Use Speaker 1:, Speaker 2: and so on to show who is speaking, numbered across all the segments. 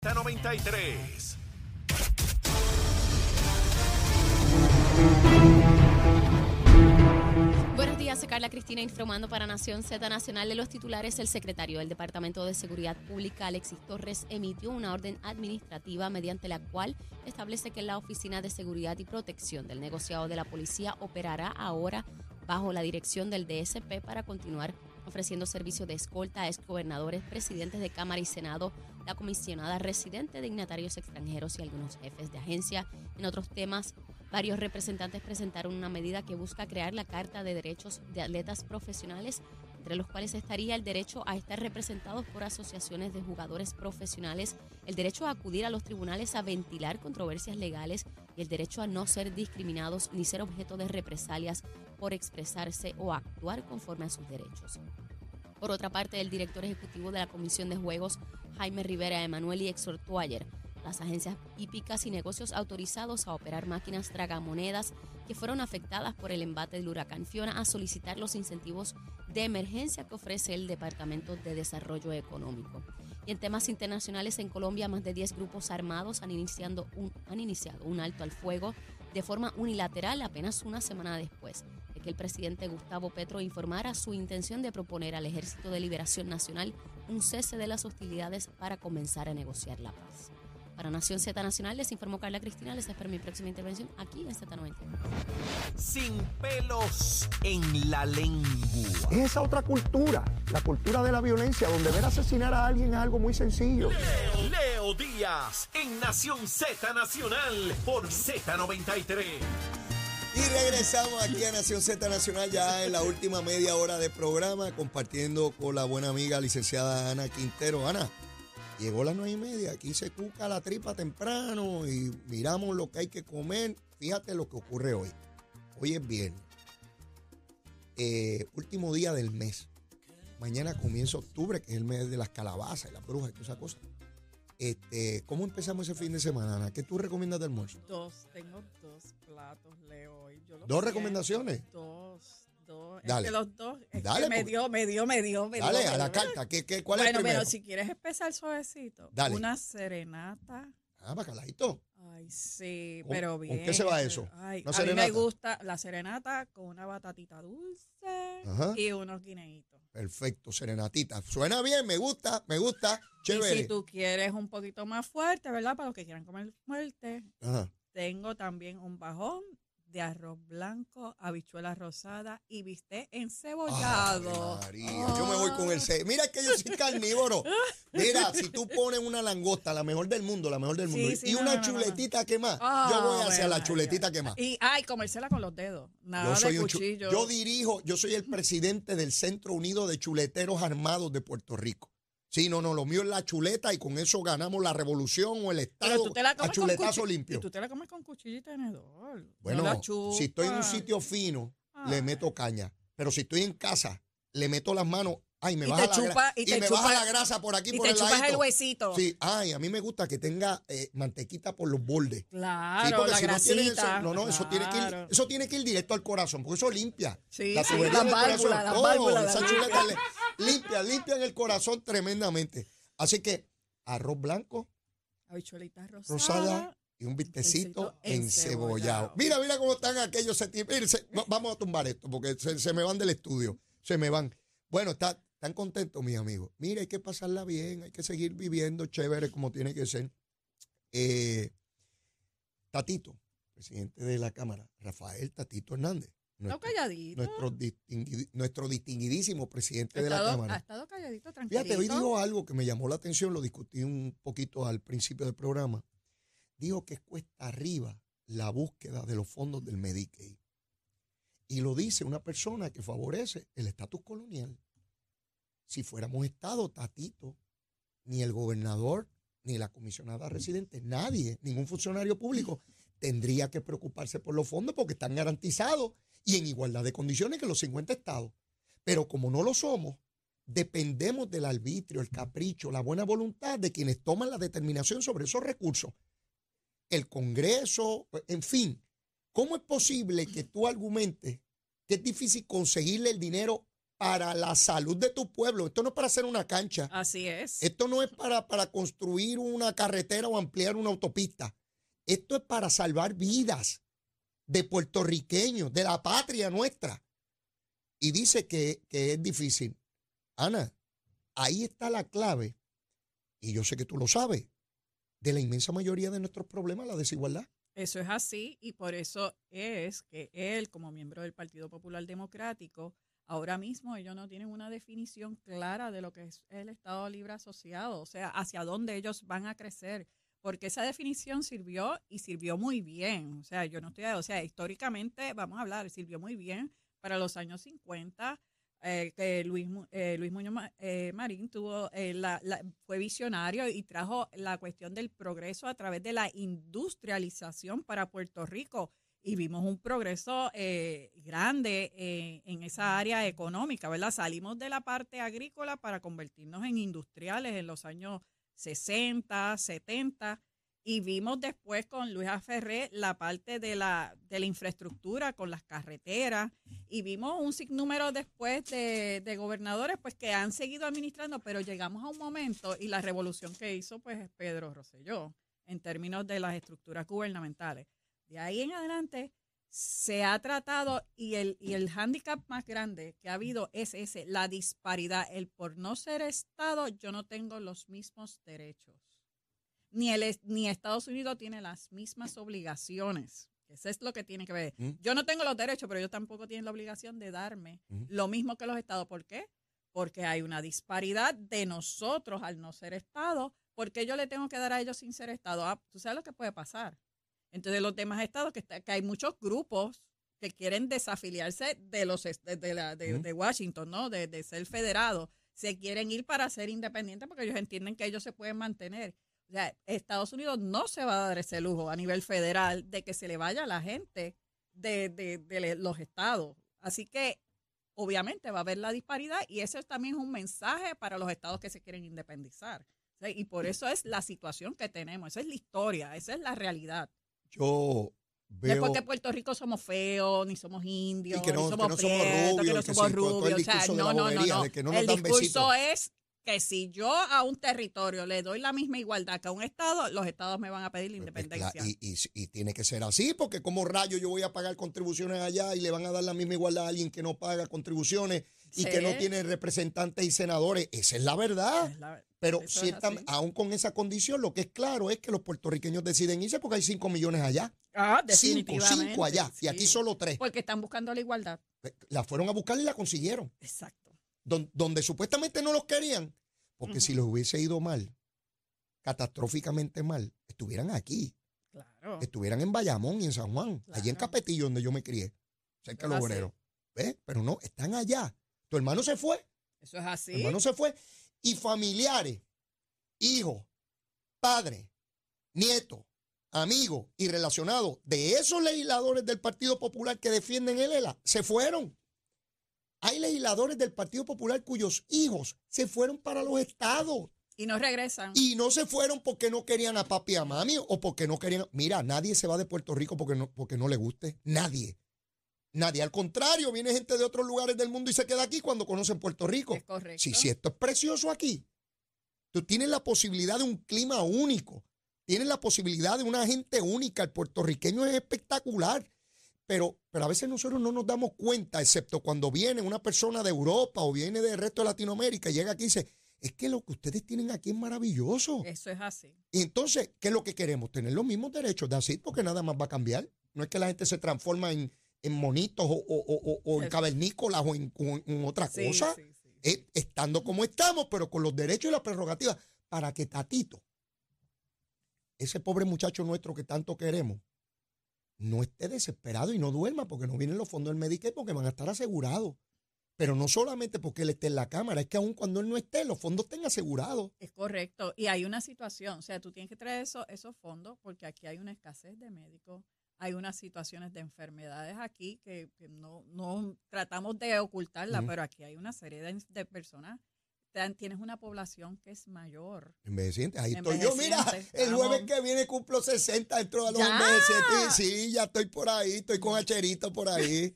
Speaker 1: 93.
Speaker 2: Buenos días, soy Carla Cristina informando para Nación Z Nacional de los titulares. El secretario del Departamento de Seguridad Pública, Alexis Torres, emitió una orden administrativa mediante la cual establece que la Oficina de Seguridad y Protección del Negociado de la Policía operará ahora bajo la dirección del DSP para continuar ofreciendo servicio de escolta a exgobernadores, presidentes de Cámara y Senado, la comisionada residente, dignatarios extranjeros y algunos jefes de agencia. En otros temas, varios representantes presentaron una medida que busca crear la Carta de Derechos de Atletas Profesionales, entre los cuales estaría el derecho a estar representados por asociaciones de jugadores profesionales, el derecho a acudir a los tribunales a ventilar controversias legales y el derecho a no ser discriminados ni ser objeto de represalias por expresarse o actuar conforme a sus derechos. Por otra parte, el director ejecutivo de la Comisión de Juegos, Jaime Rivera Emanueli, exhortó ayer las agencias hípicas y negocios autorizados a operar máquinas tragamonedas que fueron afectadas por el embate del huracán Fiona a solicitar los incentivos de emergencia que ofrece el Departamento de Desarrollo Económico. Y en temas internacionales, en Colombia, más de 10 grupos armados han, iniciando un, han iniciado un alto al fuego de forma unilateral apenas una semana después de que el presidente Gustavo Petro informara su intención de proponer al Ejército de Liberación Nacional un cese de las hostilidades para comenzar a negociar la paz. Para Nación Z Nacional les informó Carla Cristina. Les espero mi próxima intervención aquí en Z90.
Speaker 1: Sin pelos en la lengua.
Speaker 3: Es esa otra cultura, la cultura de la violencia, donde ver asesinar a alguien es algo muy sencillo.
Speaker 1: Leo, Díaz en Nación Z Nacional por Z93.
Speaker 4: Y regresamos aquí a Nación Z Nacional ya en la última media hora de programa, compartiendo con la buena amiga licenciada Ana Quintero. Ana, llegó las nueve y media, aquí se cuca la tripa temprano y miramos lo que hay que comer. Fíjate lo que ocurre hoy. Hoy es viernes. Eh, último día del mes. Mañana comienza octubre, que es el mes de las calabazas y las brujas y todas esas cosas. Este, ¿Cómo empezamos ese fin de semana, Ana? ¿Qué tú recomiendas de almuerzo?
Speaker 5: Dos, tengo dos platos, Leo. hoy. Yo
Speaker 4: ¿Dos recomendaciones?
Speaker 5: Dos, dos.
Speaker 4: Dale.
Speaker 5: Es que los dos, es
Speaker 4: Dale,
Speaker 5: que me
Speaker 4: porque-
Speaker 5: dio, me dio, me dio, me
Speaker 4: Dale,
Speaker 5: dio.
Speaker 4: a la carta. ¿Qué, qué, ¿Cuál es el
Speaker 5: Bueno,
Speaker 4: primero?
Speaker 5: pero si quieres empezar suavecito,
Speaker 4: Dale.
Speaker 5: una serenata.
Speaker 4: Ah, bacalaíto.
Speaker 5: Ay, sí,
Speaker 4: ¿Con-
Speaker 5: pero
Speaker 4: con
Speaker 5: bien.
Speaker 4: qué se va eso?
Speaker 5: Ay,
Speaker 4: ¿Una
Speaker 5: a mí me
Speaker 4: serenata?
Speaker 5: gusta la serenata con una batatita dulce
Speaker 4: Ajá.
Speaker 5: y unos guineitos.
Speaker 4: Perfecto, serenatita. Suena bien, me gusta, me gusta.
Speaker 5: Y
Speaker 4: Chévere.
Speaker 5: si tú quieres un poquito más fuerte, ¿verdad? Para los que quieran comer fuerte,
Speaker 4: Ajá.
Speaker 5: Tengo también un bajón de arroz blanco, habichuela rosada y bistec encebollado.
Speaker 4: María, yo me voy con el C. Mira que yo soy carnívoro. Mira, si tú pones una langosta, la mejor del mundo, la mejor del mundo,
Speaker 5: Sí,
Speaker 4: y
Speaker 5: no,
Speaker 4: una
Speaker 5: no, no, no.
Speaker 4: chuletita que más,
Speaker 5: Ah,
Speaker 4: yo voy hacia la chuletita que más.
Speaker 5: Y, ay, comérsela con los dedos. Nada
Speaker 4: Yo soy
Speaker 5: de
Speaker 4: un chu-
Speaker 5: cuchillo.
Speaker 4: yo dirijo, yo soy el presidente del Centro Unido de Chuleteros Armados de Puerto Rico. Sí, no, no, lo mío es la chuleta y con eso ganamos la revolución o el Estado
Speaker 5: tú te la
Speaker 4: a
Speaker 5: comes
Speaker 4: chuletazo limpio.
Speaker 5: Y tú te la comes con cuchillo y tenedor.
Speaker 4: Bueno,
Speaker 5: no la
Speaker 4: si estoy en un sitio fino, le meto caña. Pero si estoy en casa, le meto las manos, ay, me
Speaker 5: Y
Speaker 4: baja
Speaker 5: te
Speaker 4: la
Speaker 5: chupa- y
Speaker 4: y,
Speaker 5: te
Speaker 4: me
Speaker 5: chupa-
Speaker 4: baja la grasa por aquí
Speaker 5: Y
Speaker 4: por
Speaker 5: te
Speaker 4: el
Speaker 5: chupas el
Speaker 4: ladito.
Speaker 5: huesito.
Speaker 4: Sí, ay, a mí me gusta que tenga eh, mantequita por los bordes. Sí,
Speaker 5: Claro,
Speaker 4: porque
Speaker 5: la
Speaker 4: si no
Speaker 5: grasita.
Speaker 4: eso, no, no, eso tiene que ir, eso tiene que ir directo al corazón, porque eso limpia.
Speaker 5: Sí,
Speaker 4: la
Speaker 5: sí,
Speaker 4: tubería del corazón,
Speaker 5: las
Speaker 4: todo,
Speaker 5: válvulas,
Speaker 4: esa chuleta le- limpia, limpian el corazón tremendamente. Así que arroz blanco,
Speaker 5: Habichuelita rosada.
Speaker 4: rosada y un bistecito
Speaker 5: Bistecito
Speaker 4: encebollado. Mira, mira cómo están aquellos se- va- vamos a tumbar esto porque se, se me van del estudio. Se me van. Bueno, está, están contentos, mis amigos. Mira, hay que pasarla bien, hay que seguir viviendo chévere como tiene que ser. Eh, Tatito, presidente de la Cámara, Rafael Tatito Hernández. Nuestro,
Speaker 5: calladito.
Speaker 4: nuestro, distingui- nuestro distinguidísimo presidente de la Cámara.
Speaker 5: Ha estado calladito, tranquilo.
Speaker 4: Fíjate, hoy dijo algo que me llamó la atención, lo discutí un poquito al principio del programa. Dijo que es cuesta arriba la búsqueda de los fondos del Medicaid. Y lo dice una persona que favorece el estatus colonial. Si fuéramos Estado, Tatito, ni el gobernador, ni la comisionada residente, nadie, ningún funcionario público tendría que preocuparse por los fondos porque están garantizados y en igualdad de condiciones que los 50 estados. Pero como no lo somos, dependemos del arbitrio, el capricho, la buena voluntad de quienes toman la determinación sobre esos recursos. El Congreso, en fin, ¿cómo es posible que tú argumentes que es difícil conseguirle el dinero para la salud de tu pueblo. Esto no es para hacer una cancha.
Speaker 5: Así es.
Speaker 4: Esto no es para, para construir una carretera o ampliar una autopista. Esto es para salvar vidas de puertorriqueños, de la patria nuestra. Y dice que, que es difícil. Ana, ahí está la clave, y yo sé que tú lo sabes, de la inmensa mayoría de nuestros problemas, la desigualdad.
Speaker 5: Eso es así y por eso es que él, como miembro del Partido Popular Democrático, ahora mismo ellos no tienen una definición clara de lo que es el Estado Libre Asociado, o sea, hacia dónde ellos van a crecer, porque esa definición sirvió y sirvió muy bien, o sea, yo no estoy, o sea, históricamente, vamos a hablar, sirvió muy bien para los años 50, eh, que Luis, eh, Luis Muñoz eh, Marín tuvo, eh, la- fue visionario y trajo la cuestión del progreso a través de la industrialización para Puerto Rico. Y vimos un progreso eh, grande eh, en esa área económica, ¿verdad? Salimos de la parte agrícola para convertirnos en industriales en los años 60, 70 y vimos después con Luis Aferré la parte de la, de la infraestructura con las carreteras y vimos un sinnúmero después de, gobernadores pues que han seguido administrando, pero llegamos a un momento y la revolución que hizo pues es Pedro Rosselló en términos de las estructuras gubernamentales. De ahí en adelante se ha tratado y el, y el hándicap más grande que ha habido es ese, la disparidad. El por no ser Estado yo no tengo los mismos derechos ni, el, ni Estados Unidos tiene las mismas obligaciones. Eso es lo que tiene que ver.
Speaker 4: Mm.
Speaker 5: Yo no tengo los derechos, pero ellos tampoco tienen la obligación de darme
Speaker 4: Mm.
Speaker 5: lo mismo que los estados. ¿Por qué? Porque hay una disparidad de nosotros al no ser estado. porque yo le tengo que dar a ellos sin ser estado? Ah, ¿Tú sabes lo que puede pasar? Entonces los demás estados, que, está- que hay muchos grupos que quieren desafiliarse de los de, de la- de- Washington, ¿no? De, de ser federado. Se quieren ir para ser independientes porque ellos entienden que ellos se pueden mantener. O sea, Estados Unidos no se va a dar ese lujo a nivel federal de que se le vaya a la gente de, los estados. Así que obviamente va a haber la disparidad y eso también es un mensaje para los estados que se quieren independizar. Y por eso es la situación que tenemos, esa es la historia, esa es la realidad.
Speaker 4: Yo
Speaker 5: No es
Speaker 4: veo.
Speaker 5: porque Puerto Rico somos feos, ni somos indios,
Speaker 4: Y que no-
Speaker 5: ni
Speaker 4: que
Speaker 5: somos
Speaker 4: no somos
Speaker 5: prietos,
Speaker 4: rubios,
Speaker 5: que no
Speaker 4: que
Speaker 5: somos rubios. O sea, no, no, no, no.
Speaker 4: que no
Speaker 5: El discurso es que si yo a un territorio le doy la misma igualdad que a un estado, los estados me van a pedir la
Speaker 4: Pues, pues,
Speaker 5: independencia.
Speaker 4: y, y- y tiene que ser así, porque como rayo yo voy a pagar contribuciones allá y le van a dar la misma igualdad a alguien que no paga contribuciones y que no tiene representantes y senadores. Esa es la verdad.
Speaker 5: Es la-
Speaker 4: Pero
Speaker 5: eso es
Speaker 4: cierta-
Speaker 5: así.
Speaker 4: aún con esa condición, lo que es claro es que los puertorriqueños deciden irse porque hay 5 millones allá.
Speaker 5: Ah,
Speaker 4: Cinco,
Speaker 5: definitivamente.
Speaker 4: cinco allá. Y aquí solo tres.
Speaker 5: Porque están buscando la igualdad.
Speaker 4: La fueron a buscar y la consiguieron.
Speaker 5: Exacto.
Speaker 4: Don- donde supuestamente no los querían. Porque si les hubiese ido mal, catastróficamente mal, estuvieran aquí.
Speaker 5: Claro.
Speaker 4: estuvieran en Bayamón y en San Juan, allí en. Capetillo, donde yo me crié, cerca de
Speaker 5: Es
Speaker 4: los obreros. ¿Ves? Pero no, están allá. Tu hermano se fue,
Speaker 5: Eso es así.
Speaker 4: tu hermano se fue. Y familiares, hijos, padres, nietos, amigos y relacionados de esos legisladores del Partido Popular que defienden el ELA, se fueron. Hay legisladores del Partido Popular cuyos hijos se fueron para los estados.
Speaker 5: Y no regresan.
Speaker 4: Y no se fueron porque no querían a papi y a mami o porque no querían. Mira, nadie se va de Puerto Rico porque no, porque no le guste. Nadie. Nadie. Al contrario, viene gente de otros lugares del mundo y se queda aquí cuando conocen Puerto Rico.
Speaker 5: es correcto.
Speaker 4: Si, si esto es precioso aquí, tú tienes la posibilidad de un clima único. Tienes la posibilidad de una gente única. El puertorriqueño es espectacular. Pero, pero a veces nosotros no nos damos cuenta, excepto cuando viene una persona de Europa o viene del resto de Latinoamérica y llega aquí y dice, es que lo que ustedes tienen aquí es maravilloso.
Speaker 5: Eso es así.
Speaker 4: Y entonces, ¿qué es lo que queremos? Tener los mismos derechos de así, porque nada más va a cambiar. No es que la gente se transforma en, en monitos o, o- o- o- en cavernícolas o en, en otra
Speaker 5: Sí,
Speaker 4: cosa.
Speaker 5: sí, sí.
Speaker 4: Es estando como estamos, pero con los derechos y las prerrogativas, para que Tatito, ese pobre muchacho nuestro que tanto queremos, no esté desesperado y no duerma porque no vienen los fondos del Medicaid porque van a estar asegurados. Pero no solamente porque él esté en la Cámara, es que aun cuando él no esté, los fondos estén asegurados.
Speaker 5: Es correcto. Y hay una situación, o sea, tú tienes que traer eso, esos fondos porque aquí hay una escasez de médicos, hay unas situaciones de enfermedades aquí que, que no, no tratamos de ocultarla, pero aquí hay una serie de, de personas tienes una población que es mayor.
Speaker 4: Envejecientes, ahí estoy yo. Mira, el jueves
Speaker 5: vamos.
Speaker 4: que viene cumplo 60 dentro de los
Speaker 5: ¡Ya!
Speaker 4: envejecientes. Sí, ya estoy por ahí, estoy con Hacherito por ahí.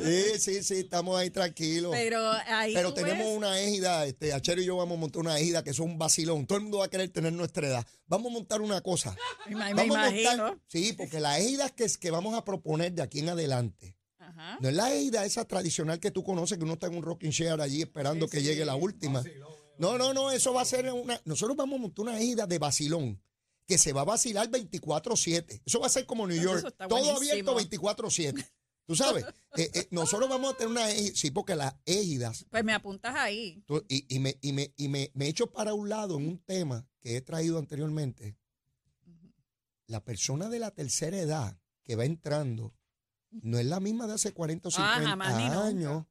Speaker 4: Sí, sí, sí, estamos ahí tranquilos.
Speaker 5: Pero ahí
Speaker 4: Pero tenemos
Speaker 5: ves-
Speaker 4: una égida, este, Achero y yo vamos a montar una égida que es un vacilón. Todo el mundo va a querer tener nuestra edad. Vamos a montar una cosa.
Speaker 5: Me, me
Speaker 4: Vamos a
Speaker 5: imagino.
Speaker 4: montar, sí, porque la égida que, es- que vamos a proponer de aquí en adelante,
Speaker 5: Ajá.
Speaker 4: no es la égida esa tradicional que tú conoces, que uno está en un rocking chair allí esperando
Speaker 5: Sí,
Speaker 4: que
Speaker 5: sí.
Speaker 4: llegue la última. No, no, no, eso va a ser una... Nosotros vamos a montar una égida de vacilón que se va a vacilar 24-7. Eso va a ser como New York, todo
Speaker 5: buenísimo.
Speaker 4: abierto 24-7. Tú sabes, Eh, eh, nosotros vamos a tener una égida, sí, porque las égidas
Speaker 5: Pues me apuntas ahí.
Speaker 4: Tú- y, y me, y, me, y me, me echo para un lado en un tema que he traído anteriormente. La persona de la tercera edad que va entrando no es la misma de hace 40 o 50
Speaker 5: Ah,
Speaker 4: años.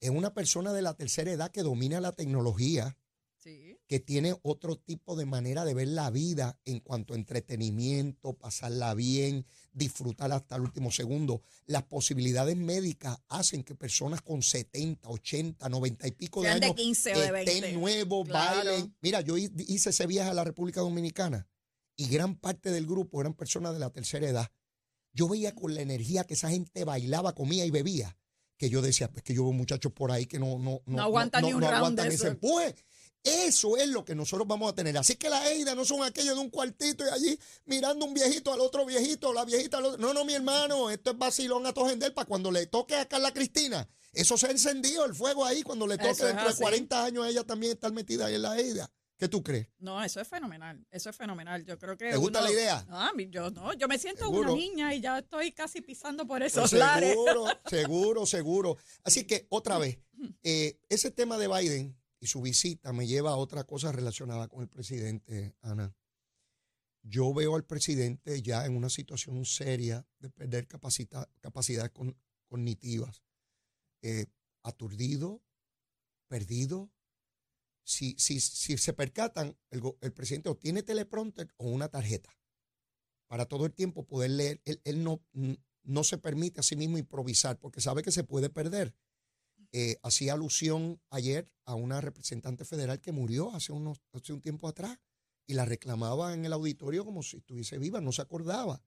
Speaker 4: Es una persona de la tercera edad que domina la tecnología,
Speaker 5: Sí.
Speaker 4: que tiene otro tipo de manera de ver la vida en cuanto a entretenimiento, pasarla bien, disfrutar hasta el último segundo. Las posibilidades médicas hacen que personas con 70, 80, 90 y pico de
Speaker 5: de
Speaker 4: años
Speaker 5: 15 o de 20.
Speaker 4: estén nuevos,
Speaker 5: Claro.
Speaker 4: bailen. Mira, yo hi- hice ese viaje a la República Dominicana y gran parte del grupo eran personas de la tercera edad. Yo veía con la energía que esa gente bailaba, comía y bebía, que yo decía, pues que yo veo muchachos por ahí que no, no,
Speaker 5: No aguantan ni un round
Speaker 4: aguantan
Speaker 5: de
Speaker 4: ese
Speaker 5: eso.
Speaker 4: empuje. Eso es lo que nosotros vamos a tener. Así que las EIDA no son aquellos de un cuartito y allí mirando un viejito al otro viejito, la viejita al otro. No, no, mi hermano, esto es vacilón a tojender para cuando le toque a Carla Cristina. Eso se ha encendido el fuego ahí cuando le toque
Speaker 5: Eso es
Speaker 4: dentro de
Speaker 5: así.
Speaker 4: 40 años ella también estar metida ahí en la EIDA. ¿Qué tú crees?
Speaker 5: No, eso es fenomenal. Eso es fenomenal. Yo creo que.
Speaker 4: ¿Te gusta
Speaker 5: uno-
Speaker 4: la idea?
Speaker 5: No, a mí- yo no. Yo me siento
Speaker 4: Seguro.
Speaker 5: una niña y ya estoy casi pisando por
Speaker 4: Pues
Speaker 5: esos lares.
Speaker 4: seguro, seguro, seguro. Así que otra vez, eh, ese tema de Biden y su visita me lleva a otra cosa relacionada con el presidente, Ana. Yo veo al presidente ya en una situación seria de perder capacita- capacidades con- cognitivas, eh, aturdido, perdido. Si, si, si se percatan, el, el presidente o tiene teleprompter o una tarjeta para todo el tiempo poder leer. Él, él no, no se permite a sí mismo improvisar porque sabe que se puede perder. Eh, hacía alusión ayer a una representante federal que murió hace, unos, hace un tiempo atrás y la reclamaba en el auditorio como si estuviese viva, no se acordaba.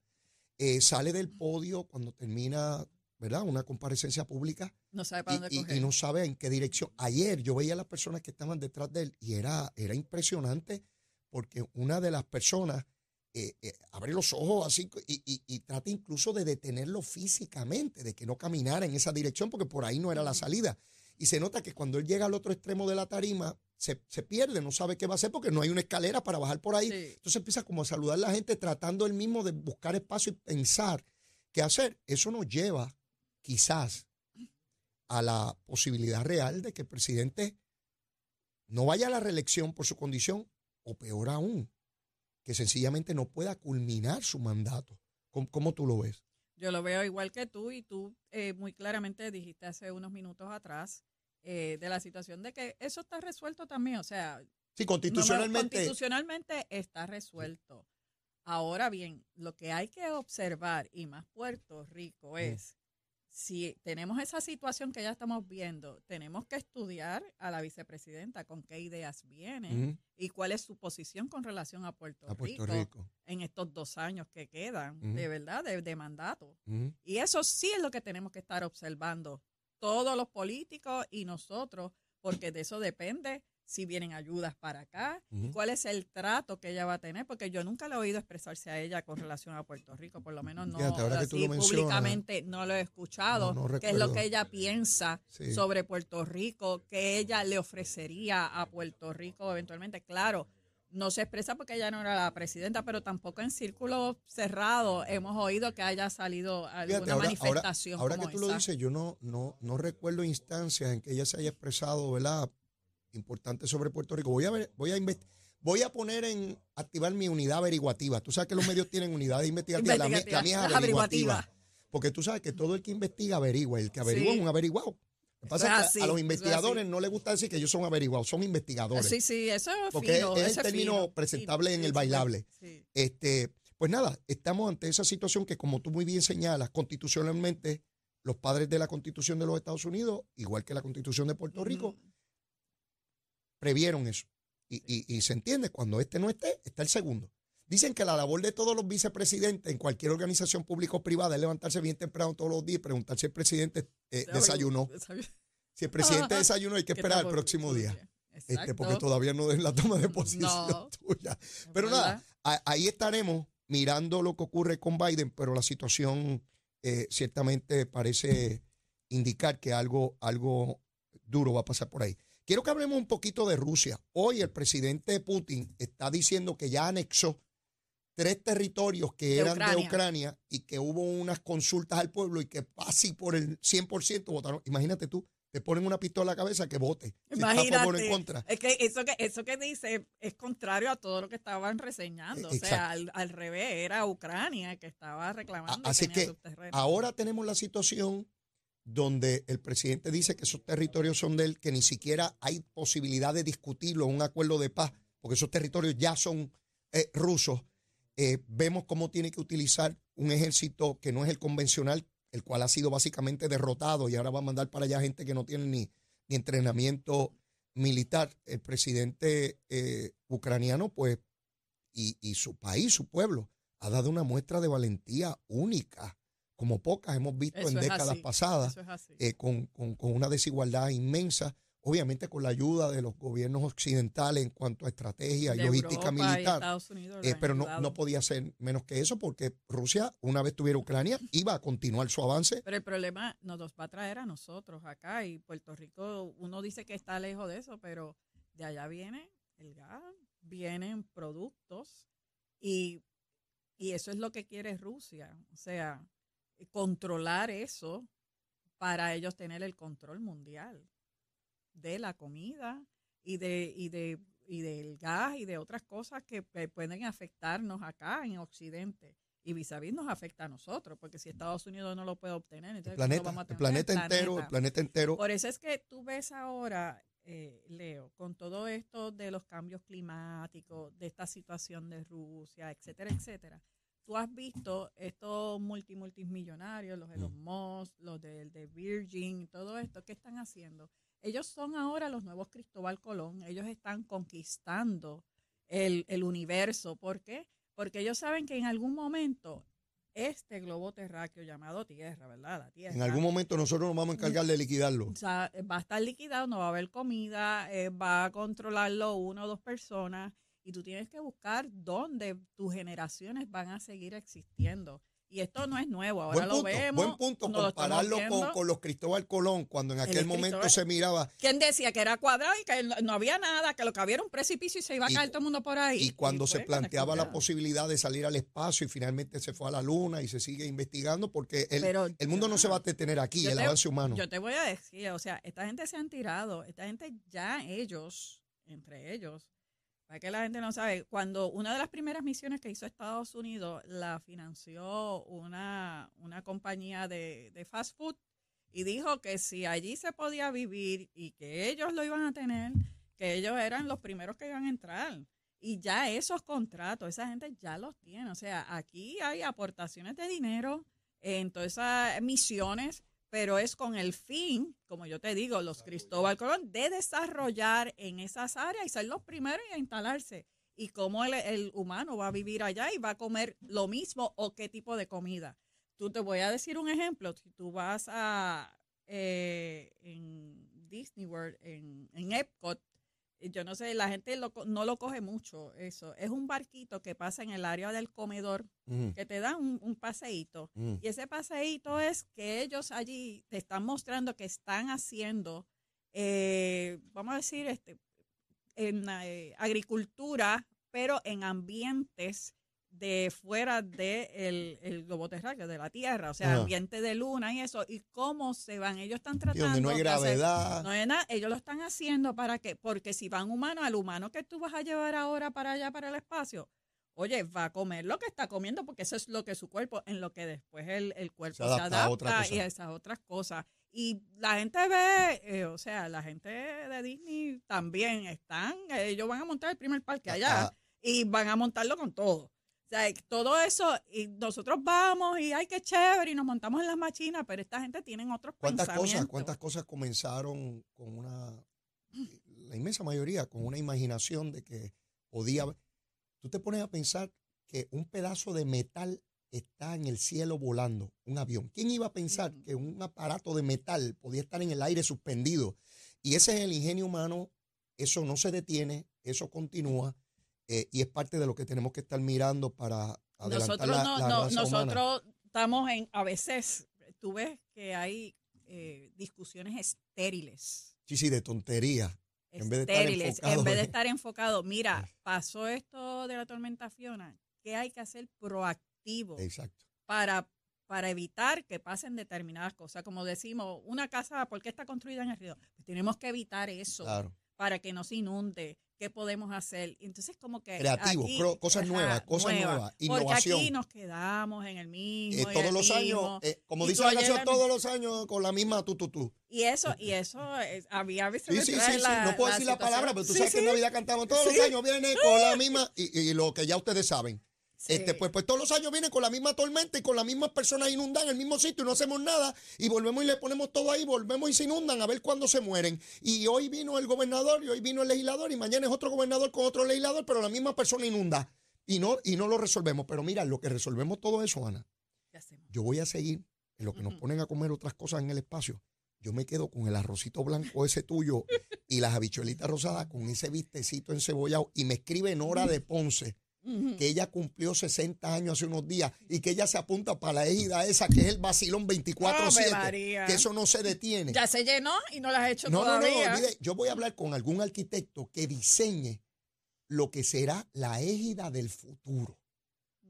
Speaker 4: Eh, sale del podio cuando termina, ¿verdad? Una comparecencia pública
Speaker 5: No sabe para
Speaker 4: y,
Speaker 5: dónde
Speaker 4: y-
Speaker 5: coger.
Speaker 4: y no sabe en qué dirección. Ayer yo veía a las personas que estaban detrás de él y era, era impresionante porque una de las personas eh, eh, abre los ojos así y, y- y trata incluso de detenerlo físicamente, de que no caminara en esa dirección porque por ahí no era la salida. Y se nota que cuando él llega al otro extremo de la tarima, se, se pierde, no sabe qué va a hacer porque no hay una escalera para bajar por ahí.
Speaker 5: Sí.
Speaker 4: Entonces empieza como a saludar a la gente tratando él mismo de buscar espacio y pensar qué hacer. Eso nos lleva quizás a la posibilidad real de que el presidente no vaya a la reelección por su condición o peor aún, que sencillamente no pueda culminar su mandato. ¿Cómo, cómo tú lo ves?
Speaker 5: Yo lo veo igual que tú y tú eh, muy claramente dijiste hace unos minutos atrás eh, de la situación de que eso está resuelto también. O sea,
Speaker 4: Sí,
Speaker 5: no
Speaker 4: constitucionalmente.
Speaker 5: constitucionalmente está resuelto. Ahora bien, lo que hay que observar, y más Puerto Rico, es si tenemos esa situación que ya estamos viendo, tenemos que estudiar a la vicepresidenta con qué ideas viene y cuál es su posición con relación a Puerto,
Speaker 4: a Puerto
Speaker 5: Rico,
Speaker 4: Rico.
Speaker 5: en estos dos años que quedan, de verdad, de, de mandato. Y eso sí es lo que tenemos que estar observando, todos los políticos y nosotros, porque de eso depende si vienen ayudas para acá, cuál es el trato que ella va a tener, porque yo nunca le he oído expresarse a ella con relación a Puerto Rico, por lo menos no así públicamente no lo he escuchado,
Speaker 4: no- no
Speaker 5: qué es lo que ella piensa
Speaker 4: Sí.
Speaker 5: sobre Puerto Rico, que ella le ofrecería a Puerto Rico eventualmente. Claro, no se expresa porque ella no era la presidenta, pero tampoco en círculos cerrados hemos oído que haya salido alguna
Speaker 4: Fíjate, ahora,
Speaker 5: manifestación
Speaker 4: ahora
Speaker 5: como
Speaker 4: que tú lo dices, yo no, no, no recuerdo instancias en que ella se haya expresado, ¿verdad? Importante sobre Puerto Rico. Voy a ver, voy a voy a poner en activar mi unidad averiguativa. Tú sabes que los medios tienen unidades investigativas. La, mía- la mía es averiguativa. Porque tú sabes que todo el que investiga averigua. El que averigua
Speaker 5: Sí.
Speaker 4: es un averiguado. Lo que pasa es que
Speaker 5: así,
Speaker 4: a los investigadores no les gusta decir que ellos son averiguados, son investigadores.
Speaker 5: Sí, sí, eso es
Speaker 4: Porque
Speaker 5: fino,
Speaker 4: es el término
Speaker 5: fino.
Speaker 4: presentable en el bailable.
Speaker 5: sí.
Speaker 4: Este, pues nada, estamos ante esa situación que, como tú muy bien señalas, constitucionalmente, los padres de la Constitución de los Estados Unidos, igual que la Constitución de Puerto Rico. Previeron eso. Y, y- y se entiende, cuando este no esté, está el segundo. Dicen que la labor de todos los vicepresidentes en cualquier organización pública o privada es levantarse bien temprano todos los días y preguntar si el presidente eh, desayunó. Si el presidente desayunó, hay que
Speaker 5: ¿Qué
Speaker 4: esperar
Speaker 5: por-
Speaker 4: próximo día. Este, porque todavía no es la toma de posición
Speaker 5: No.
Speaker 4: tuya. Pero nada, ahí estaremos mirando lo que ocurre con Biden, pero la situación eh, ciertamente parece indicar que algo, algo duro va a pasar por ahí. Quiero que hablemos un poquito de Rusia. Hoy el presidente Putin está diciendo que ya anexó tres territorios que
Speaker 5: De
Speaker 4: eran de
Speaker 5: Ucrania.
Speaker 4: Y que hubo unas consultas al pueblo y que casi por el 100% votaron. Imagínate tú, te ponen una pistola a la cabeza que vote. Si en
Speaker 5: Imagínate.
Speaker 4: contra.
Speaker 5: Es que eso que eso que dice es contrario a todo lo que estaban reseñando.
Speaker 4: Eh,
Speaker 5: O sea, al, al revés, era Ucrania que estaba reclamando.
Speaker 4: así que
Speaker 5: sus terrenos.
Speaker 4: Ahora tenemos la situación donde el presidente dice que esos territorios son de él, que ni siquiera hay posibilidad de discutirlo en un acuerdo de paz, porque esos territorios ya son eh, rusos. Eh, vemos cómo tiene que utilizar un ejército que no es el convencional, el cual ha sido básicamente derrotado y ahora va a mandar para allá gente que no tiene ni, entrenamiento militar. El presidente eh, ucraniano, pues, y, y su país, su pueblo, ha dado una muestra de valentía única, como pocas hemos visto
Speaker 5: Eso
Speaker 4: en décadas
Speaker 5: así,
Speaker 4: pasadas,
Speaker 5: es
Speaker 4: eh, con, con- con una desigualdad inmensa, obviamente con la ayuda de los gobiernos occidentales en cuanto a estrategia y logística
Speaker 5: Europa
Speaker 4: militar.
Speaker 5: Unidos
Speaker 4: Eh, pero no, no podía ser menos que eso porque Rusia, una vez tuviera Ucrania, iba a continuar su avance.
Speaker 5: Pero el problema nos los va a traer a nosotros acá y Puerto Rico, uno dice que está lejos de eso, pero de allá viene el gas, vienen productos y, y eso es lo que quiere Rusia, o sea, controlar eso para ellos tener el control mundial de la comida y de y de y del gas y de otras cosas que pe- pueden afectarnos acá en Occidente y vis a vis nos afecta a nosotros porque si Estados Unidos no lo puede obtener entonces ¿cómo lo
Speaker 4: planeta,
Speaker 5: vamos a
Speaker 4: el planeta entero, el
Speaker 5: planeta.
Speaker 4: planeta entero.
Speaker 5: Por eso es que tú ves ahora, eh, Leo, con todo esto de los cambios climáticos, de esta situación de Rusia, etcétera, etcétera. Tú has visto estos multi multimillonarios, los Elon Musk, los de, de Virgin, todo esto, ¿qué están haciendo? Ellos son ahora los nuevos Cristóbal Colón, ellos están conquistando el, el universo. ¿Por qué? Porque ellos saben que en algún momento este globo terráqueo llamado Tierra, ¿verdad? La Tierra.
Speaker 4: En algún momento nosotros nos vamos a encargar de liquidarlo.
Speaker 5: O sea, va a estar liquidado, no va a haber comida, eh, va a controlarlo una o dos personas y tú tienes que buscar dónde tus generaciones van a seguir existiendo. Y esto no es nuevo, ahora
Speaker 4: Buen
Speaker 5: lo
Speaker 4: punto,
Speaker 5: vemos.
Speaker 4: buen punto
Speaker 5: lo
Speaker 4: compararlo con, los Cristóbal Colón, cuando en aquel
Speaker 5: El
Speaker 4: momento se miraba
Speaker 5: ¿Quién decía que era cuadrado y que no, había nada, que lo que había era un precipicio y se iba a
Speaker 4: Y-
Speaker 5: caer todo el mundo por ahí?
Speaker 4: Y cuando se planteaba la posibilidad de salir al espacio y finalmente se fue a la luna y se sigue investigando porque el,
Speaker 5: Pero
Speaker 4: el mundo no se va a detener aquí, el
Speaker 5: te-
Speaker 4: avance humano.
Speaker 5: Yo te voy a decir, o sea, esta gente se han tirado, esta gente ya ellos, entre ellos, para que la gente no sabe, cuando una de las primeras misiones que hizo Estados Unidos la financió una, una compañía de, de fast food y dijo que si allí se podía vivir y que ellos lo iban a tener, que ellos eran los primeros que iban a entrar. Y ya esos contratos, esa gente ya los tiene. O sea, aquí hay aportaciones de dinero en todas esas misiones, pero es con el fin, como yo te digo, los Cristóbal Colón, de desarrollar en esas áreas y ser los primeros en instalarse. Y cómo el, el humano va a vivir allá y va a comer lo mismo o qué tipo de comida. Tú te voy a decir un ejemplo. Si tú vas a eh, en Disney World, en, en Epcot, yo no sé, la gente lo no lo coge mucho eso. Es un barquito que pasa en el área del comedor que te dan un, un paseíto. Y ese paseíto es que ellos allí te están mostrando que están haciendo, eh, vamos a decir, este, en eh, agricultura, pero en ambientes de fuera de el, el globo terráqueo, de la Tierra, o sea,
Speaker 4: Ajá.
Speaker 5: ambiente de luna y eso, y cómo se van, ellos están tratando
Speaker 4: donde no hay
Speaker 5: hacer-
Speaker 4: gravedad.
Speaker 5: no hay nada, ellos lo están haciendo para que, porque si van humanos, al humano que tú vas a llevar ahora para allá, para el espacio, oye, va a comer lo que está comiendo, porque eso es lo que su cuerpo, en lo que después el, el cuerpo
Speaker 4: Se
Speaker 5: se
Speaker 4: adapta a otra
Speaker 5: y a esas otras cosas. Y la gente ve, eh, o sea, la gente de Disney también están, ellos van a montar el primer parque allá
Speaker 4: Ah,
Speaker 5: y van a montarlo con todo. O sea, todo eso, y nosotros vamos y ay, qué chévere, y nos montamos en las machinas, pero esta gente tiene otros
Speaker 4: ¿Cuántas
Speaker 5: pensamientos.
Speaker 4: cosas, cuántas cosas comenzaron con una la inmensa mayoría, con una imaginación de que podía... Tú te pones a pensar que un pedazo de metal está en el cielo volando, un avión. ¿Quién iba a pensar que un aparato de metal podía estar en el aire suspendido? Y ese es el ingenio humano, eso no se detiene, eso continúa eh, y es parte de lo que tenemos que estar mirando para adelantar
Speaker 5: Nosotros,
Speaker 4: la,
Speaker 5: no,
Speaker 4: la
Speaker 5: no,
Speaker 4: raza humana.
Speaker 5: nosotros estamos en, a veces, tú ves que hay eh, discusiones estériles.
Speaker 4: Sí, sí, de tontería. En vez de estar
Speaker 5: estériles, en vez de estar enfocado. Mira, pasó esto de la tormenta Fiona. ¿Qué hay que hacer proactivo
Speaker 4: Exacto.
Speaker 5: para, para evitar que pasen determinadas cosas? Como decimos, una casa, ¿por qué está construida en el río? Pues tenemos que evitar eso
Speaker 4: Claro.
Speaker 5: para que no se inunde. ¿Qué podemos hacer? Entonces, como que.
Speaker 4: Creativo,
Speaker 5: aquí-
Speaker 4: cro- cosas nuevas, cosas nuevas,
Speaker 5: Porque
Speaker 4: innovación.
Speaker 5: aquí nos quedamos en el mismo.
Speaker 4: Eh, todos
Speaker 5: el
Speaker 4: los años, eh, como dice la canción, todos los años con la misma tú, tú, tú.
Speaker 5: Y eso, y eso, es- a mí a veces
Speaker 4: Sí,
Speaker 5: me
Speaker 4: sí,
Speaker 5: trae
Speaker 4: sí, sí.
Speaker 5: la-
Speaker 4: No puedo
Speaker 5: la
Speaker 4: decir la palabra, pero tú sabes que en. Navidad cantamos todos los años, viene con la misma, y, y lo que ya ustedes saben.
Speaker 5: Sí.
Speaker 4: Este, pues, pues todos los años vienen con la misma tormenta y con las mismas personas inundan el mismo sitio y no hacemos nada y volvemos y le ponemos todo ahí, volvemos y se inundan a ver cuándo se mueren. Y hoy vino el gobernador y hoy vino el legislador y mañana es otro gobernador con otro legislador, pero la misma persona inunda y no, y no lo resolvemos. Pero mira, lo que resolvemos todo eso, Ana, yo voy a seguir en lo que nos ponen a comer otras cosas en el espacio. Yo me quedo con el arrocito blanco ese tuyo y las habichuelitas rosadas con ese vistecito encebollado. Y me escribe Nora de Ponce Que ella cumplió 60 años hace unos días y que ella se apunta para la égida esa que es el vacilón 24-7,
Speaker 5: Ave María.
Speaker 4: que eso no se detiene.
Speaker 5: Ya se llenó y no las has hecho
Speaker 4: no, no, no,
Speaker 5: todavía.
Speaker 4: olvide, yo voy a hablar con algún arquitecto que diseñe lo que será la égida del futuro.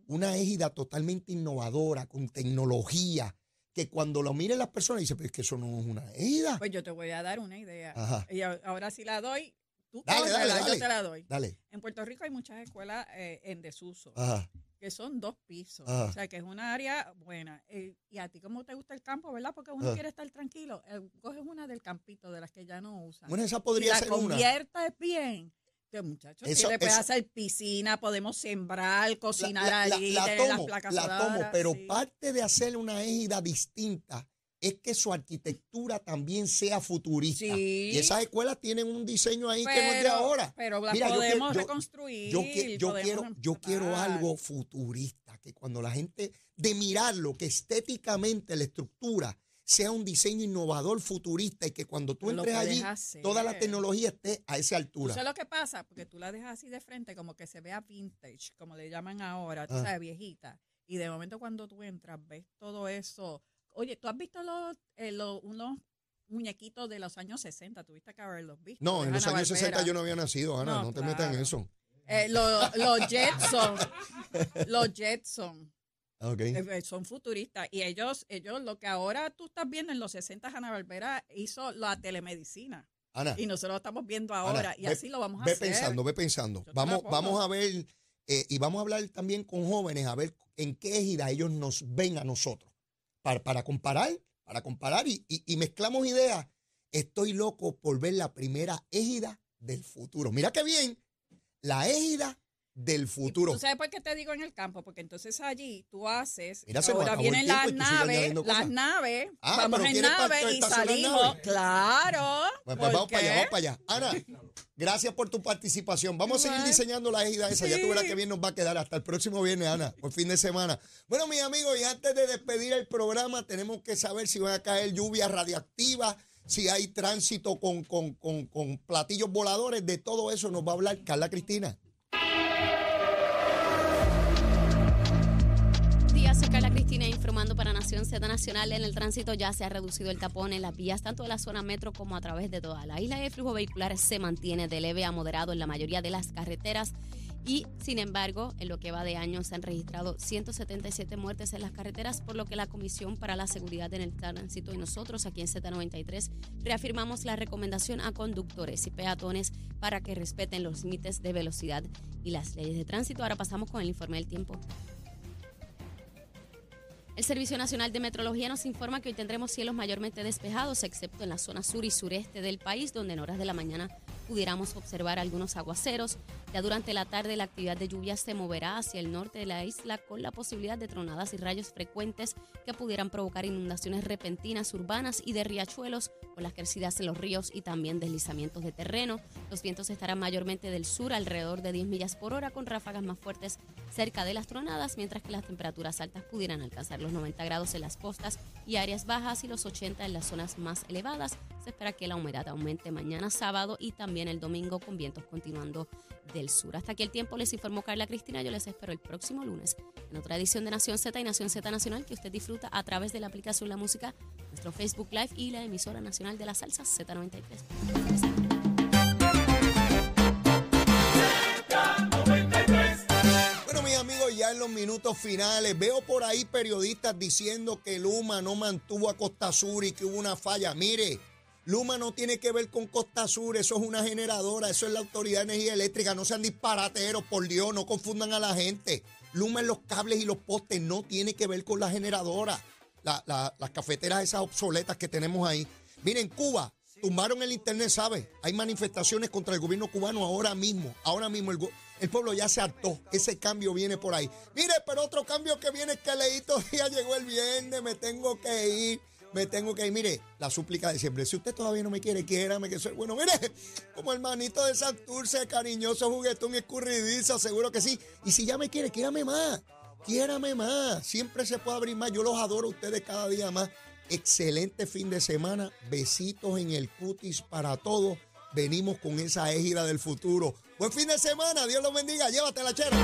Speaker 4: Una égida totalmente innovadora, con tecnología, que cuando lo miren las personas dicen, pero es que eso no es una égida.
Speaker 5: Pues yo te voy a dar una idea.
Speaker 4: Ajá.
Speaker 5: Y ahora sí la doy. Tú
Speaker 4: Dale, dale, dale.
Speaker 5: yo te la doy.
Speaker 4: Dale.
Speaker 5: En Puerto Rico hay muchas escuelas eh, en desuso,
Speaker 4: Ajá.
Speaker 5: que son dos pisos.
Speaker 4: Ajá.
Speaker 5: O sea, que es una área buena. Eh, y a ti, como te gusta el campo, ¿verdad? Porque uno
Speaker 4: Ajá.
Speaker 5: quiere estar tranquilo. eh, coges una del campito, de las que ya no usan.
Speaker 4: Bueno, esa
Speaker 5: y
Speaker 4: podría
Speaker 5: la
Speaker 4: ser una.
Speaker 5: conviertes bien. Que muchachos,
Speaker 4: Eso-
Speaker 5: sí, le puedes hacer piscina, podemos sembrar, cocinar
Speaker 4: la, la-
Speaker 5: ahí,
Speaker 4: la
Speaker 5: las
Speaker 4: tomo,
Speaker 5: placas
Speaker 4: la tomo,
Speaker 5: solares,
Speaker 4: pero
Speaker 5: sí.
Speaker 4: parte de hacer una égida distinta es que su arquitectura también sea futurista.
Speaker 5: Sí.
Speaker 4: Y esas escuelas tienen un diseño ahí que no es de ahora.
Speaker 5: Pero las
Speaker 4: Mira, yo quiero-
Speaker 5: podemos
Speaker 4: yo-
Speaker 5: reconstruir.
Speaker 4: Yo, qui- yo
Speaker 5: podemos
Speaker 4: quiero, yo quiero algo futurista, que cuando la gente de mirarlo, que estéticamente la estructura sea un diseño innovador futurista y que cuando tú entres allí,
Speaker 5: hacer.
Speaker 4: toda la tecnología esté a esa
Speaker 5: ¿Tú
Speaker 4: altura.
Speaker 5: sabes lo que pasa? Porque tú la dejas así de frente, como que se vea vintage, como le llaman ahora, tú
Speaker 4: Ah.
Speaker 5: sabes, viejita. Y de momento cuando tú entras, ves todo eso. Oye, ¿tú has visto los, eh, los- unos muñequitos de los años 60? ¿Tuviste que haberlos visto?
Speaker 4: No, en los años
Speaker 5: Hanna-Barbera.
Speaker 4: 60 yo no había nacido, Ana, no,
Speaker 5: No,
Speaker 4: te metas en eso.
Speaker 5: Eh, los, los Jetson. los Jetson.
Speaker 4: Ok.
Speaker 5: Eh, son futuristas y ellos, ellos lo que ahora tú estás viendo en los 60 Hanna Barbera hizo la telemedicina
Speaker 4: Ana,
Speaker 5: y nosotros lo estamos viendo
Speaker 4: Ana,
Speaker 5: ahora y
Speaker 4: ve-
Speaker 5: así lo vamos a
Speaker 4: ve
Speaker 5: hacer.
Speaker 4: pensando, ve pensando.
Speaker 5: Yo te la
Speaker 4: Vamos, vamos a ver, eh, y vamos a hablar también con jóvenes, a ver en qué égida ellos nos ven a nosotros. Para, para comparar, para comparar y, y- y mezclamos ideas. Estoy loco por ver la primera égida del futuro. Mira qué bien, la égida del futuro.
Speaker 5: ¿Tú sabes por qué te digo en el campo? Porque entonces allí tú haces,
Speaker 4: Mira,
Speaker 5: ahora vienen las naves, las naves,
Speaker 4: Ah,
Speaker 5: vamos en
Speaker 4: ¿quieres pa-
Speaker 5: nave y salimos,
Speaker 4: naves?
Speaker 5: claro.
Speaker 4: Pues, pues vamos
Speaker 5: ¿por
Speaker 4: para allá, vamos para allá. Ana, gracias por tu participación. Vamos a seguir diseñando la égida esa. Ya tú verás
Speaker 5: Sí.
Speaker 4: que bien nos va a quedar hasta el próximo viernes, Ana, por fin de semana. Bueno, mis amigos, y antes de despedir el programa, tenemos que saber si van a caer lluvias radioactivas, si hay tránsito con, con, con, con platillos voladores. De todo eso nos va a hablar Carla Cristina.
Speaker 2: Nación Z Nacional. En el tránsito ya se ha reducido el tapón en las vías, tanto de la zona metro como a través de toda la isla. El flujo vehicular se mantiene de leve a moderado en la mayoría de las carreteras. Y, sin embargo, en lo que va de año se han registrado 177 muertes en las carreteras, por lo que la Comisión para la Seguridad en el Tránsito y nosotros aquí en Z93 reafirmamos la recomendación a conductores y peatones para que respeten los límites de velocidad y las leyes de tránsito. Ahora pasamos con el informe del tiempo. El Servicio Nacional de Metrología nos informa que hoy tendremos cielos mayormente despejados, excepto en la zona sur y sureste del país, donde en horas de la mañana pudiéramos observar algunos aguaceros. Ya durante la tarde la actividad de lluvia se moverá hacia el norte de la isla con la posibilidad de tronadas y rayos frecuentes que pudieran provocar inundaciones repentinas urbanas y de riachuelos con las crecidas en los ríos y también deslizamientos de terreno. Los vientos estarán mayormente del sur alrededor de 10 millas por hora con ráfagas más fuertes cerca de las tronadas, mientras que las temperaturas altas pudieran alcanzar los 90 grados en las costas y áreas bajas y los 80 en las zonas más elevadas. Espera que la humedad aumente mañana sábado y también el domingo con vientos continuando del sur. Hasta aquí el tiempo les informó Carla Cristina. Yo les espero el próximo lunes en otra edición de Nación Z y Nación Z Nacional que usted disfruta a través de la aplicación La Música, nuestro Facebook Live y la emisora nacional de la salsa Z93.
Speaker 4: Bueno, mis amigos, ya en los minutos finales, veo por ahí periodistas diciendo que Luma no mantuvo a Costa Sur y que hubo una falla. Mire, Luma no tiene que ver con Costa Sur, eso es una generadora, eso es la Autoridad de Energía Eléctrica, no sean disparateros, por Dios, no confundan a la gente. Luma en los cables y los postes no tiene que ver con la generadora, la- la- las cafeteras esas obsoletas que tenemos ahí. Miren, Cuba, tumbaron el internet, ¿sabe? Hay manifestaciones contra el gobierno cubano ahora mismo, ahora mismo el, el pueblo ya se hartó, ese cambio viene por ahí. Mire, pero otro cambio que viene es que Leito ya llegó el viernes, me tengo que ir. Me tengo que ir, mire, la súplica de siempre. Si usted todavía no me quiere, quiérame que soy bueno. Mire, como hermanito de Santurce, cariñoso, juguetón, escurridizo, seguro que sí. Y si ya me quiere, quiérame más. Quiérame más. Siempre se puede abrir más. Yo los adoro a ustedes cada día más. Excelente fin de semana. Besitos en el cutis para todos. Venimos con esa égida del futuro. Buen fin de semana. Dios los bendiga. Llévatela, chera.